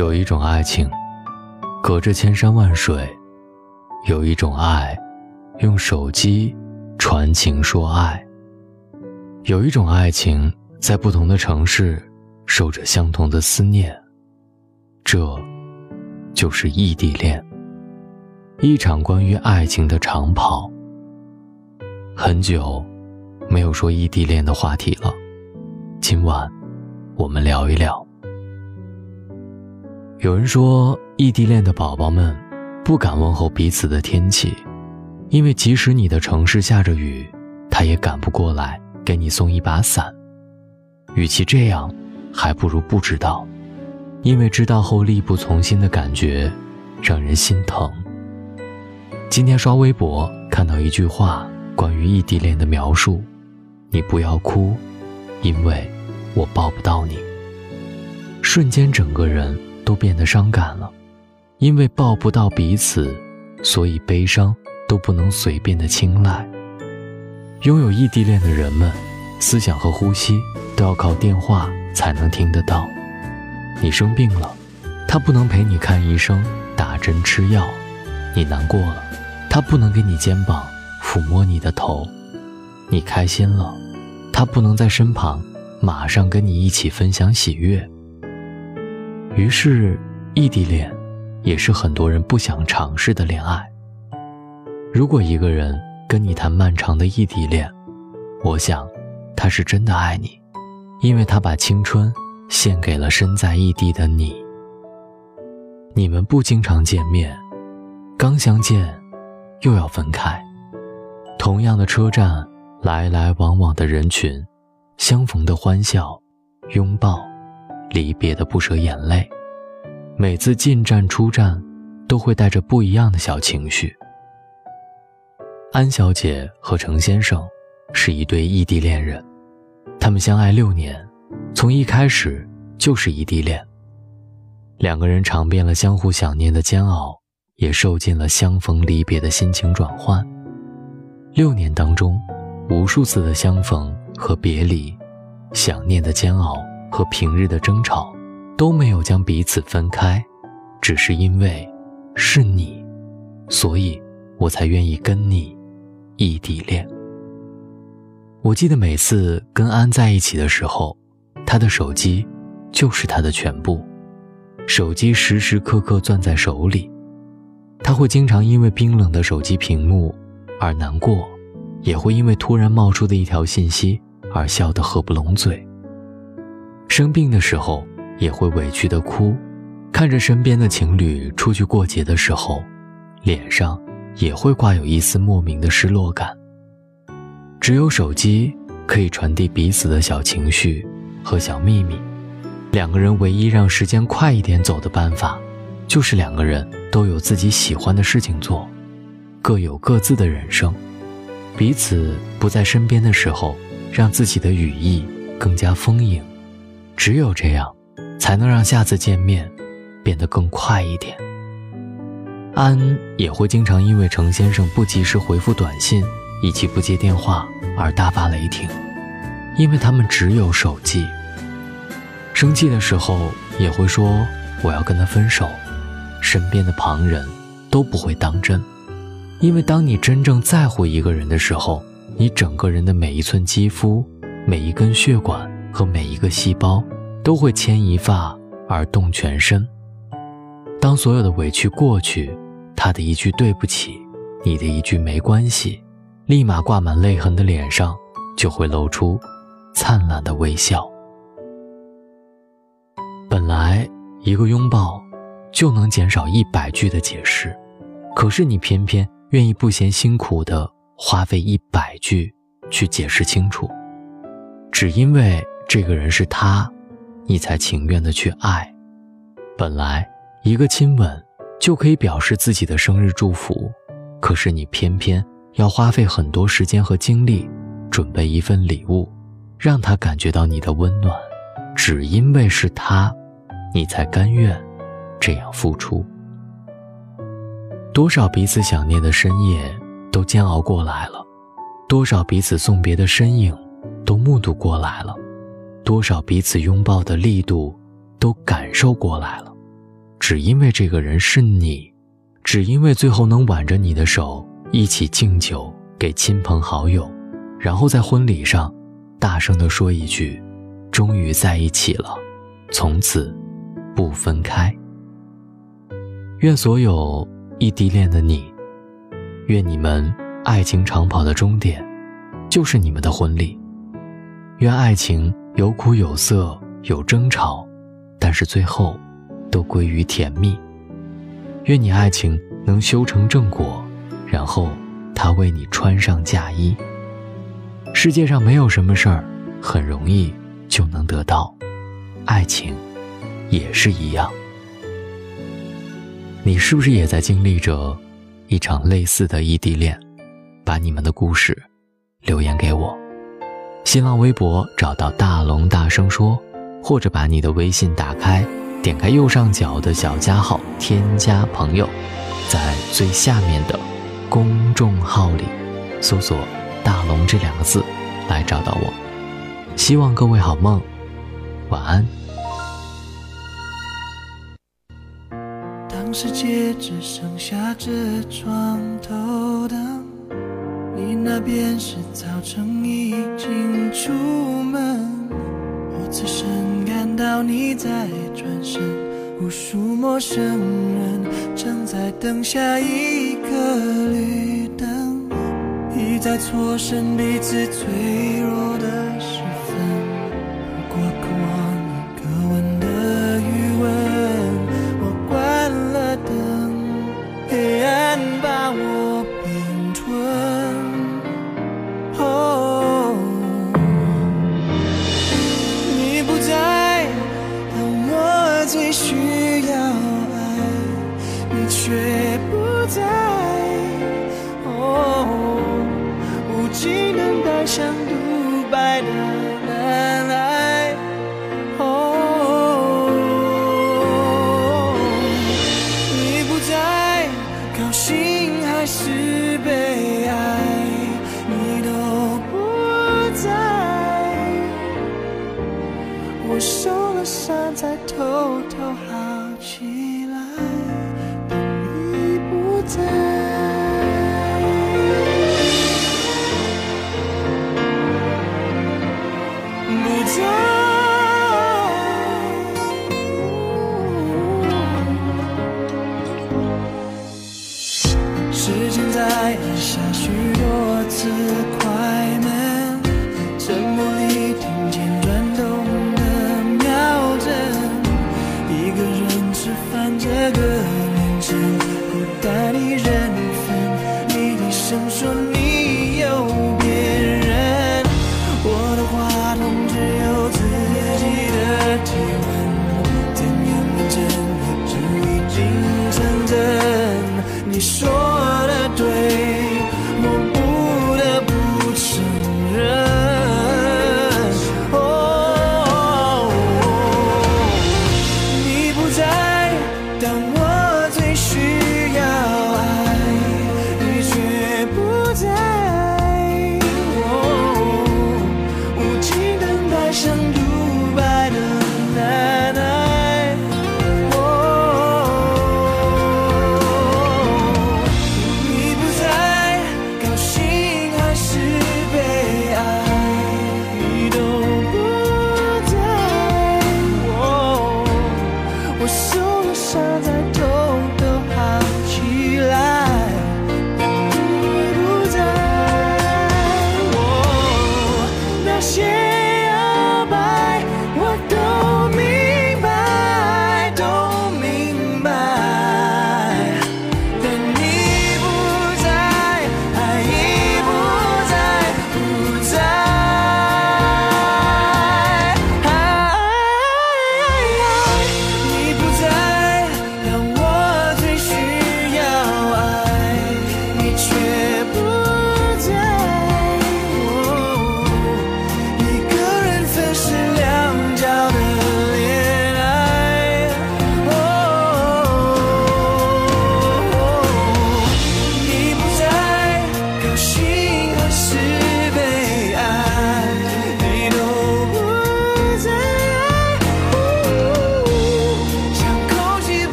有一种爱情，隔着千山万水；有一种爱，用手机传情说爱；有一种爱情，在不同的城市，守着相同的思念。这，就是异地恋。一场关于爱情的长跑。很久，没有说异地恋的话题了。今晚，我们聊一聊。有人说，异地恋的宝宝们不敢问候彼此的天气，因为即使你的城市下着雨，他也赶不过来给你送一把伞。与其这样，还不如不知道，因为知道后力不从心的感觉，让人心疼。今天刷微博看到一句话，关于异地恋的描述：“你不要哭，因为我抱不到你。”瞬间，整个人。都变得伤感了，因为抱不到彼此，所以悲伤都不能随便的青睐。拥有异地恋的人们，思想和呼吸都要靠电话才能听得到。你生病了，他不能陪你看医生、打针吃药；你难过了，他不能给你肩膀、抚摸你的头；你开心了，他不能在身旁，马上跟你一起分享喜悦。于是，异地恋也是很多人不想尝试的恋爱。如果一个人跟你谈漫长的异地恋，我想，他是真的爱你，因为他把青春献给了身在异地的你。你们不经常见面，刚相见，又要分开。同样的车站，来来往往的人群，相逢的欢笑，拥抱。离别的不舍眼泪，每次进站出站，都会带着不一样的小情绪。安小姐和程先生是一对异地恋人，他们相爱六年，从一开始就是异地恋。两个人尝遍了相互想念的煎熬，也受尽了相逢离别的心情转换。六年当中，无数次的相逢和别离，想念的煎熬。和平日的争吵都没有将彼此分开，只是因为是你，所以我才愿意跟你异地恋。我记得每次跟安在一起的时候，他的手机就是他的全部，手机时时刻刻攥在手里，他会经常因为冰冷的手机屏幕而难过，也会因为突然冒出的一条信息而笑得合不拢嘴。生病的时候也会委屈的哭，看着身边的情侣出去过节的时候，脸上也会挂有一丝莫名的失落感。只有手机可以传递彼此的小情绪和小秘密，两个人唯一让时间快一点走的办法，就是两个人都有自己喜欢的事情做，各有各自的人生，彼此不在身边的时候，让自己的羽翼更加丰盈。只有这样，才能让下次见面变得更快一点。安也会经常因为程先生不及时回复短信以及不接电话而大发雷霆，因为他们只有手机。生气的时候也会说我要跟他分手，身边的旁人都不会当真，因为当你真正在乎一个人的时候，你整个人的每一寸肌肤、每一根血管。和每一个细胞都会牵一发而动全身。当所有的委屈过去，他的一句对不起，你的一句没关系，立马挂满泪痕的脸上就会露出灿烂的微笑。本来一个拥抱就能减少一百句的解释，可是你偏偏愿意不嫌辛苦的花费一百句去解释清楚，只因为。这个人是他，你才情愿的去爱。本来一个亲吻就可以表示自己的生日祝福，可是你偏偏要花费很多时间和精力准备一份礼物，让他感觉到你的温暖。只因为是他，你才甘愿这样付出。多少彼此想念的深夜都煎熬过来了，多少彼此送别的身影都目睹过来了。多少彼此拥抱的力度，都感受过来了，只因为这个人是你，只因为最后能挽着你的手一起敬酒给亲朋好友，然后在婚礼上大声地说一句：“终于在一起了，从此不分开。”愿所有异地恋的你，愿你们爱情长跑的终点就是你们的婚礼。愿爱情有苦有涩有争吵，但是最后。都归于甜蜜。愿你爱情能修成正果，然后他为你穿上嫁衣。世界上没有什么事儿很容易就能得到，爱情也是一样。你是不是也在经历着一场类似的异地恋？把你们的故事留言给我。新浪微博找到大龙大声说，或者把你的微信打开。点开右上角的小加号，添加朋友，在最下面的公众号里搜索“大龙”这两个字，来找到我。希望各位好梦，晚安。当世界只剩下这床头灯，你那边是早晨已经出门，我此生感到你在。转身，无数陌生人正在等下一个绿灯，一再错身彼此脆弱的都好起来，等你不在，不在。时间在一下许多次快门。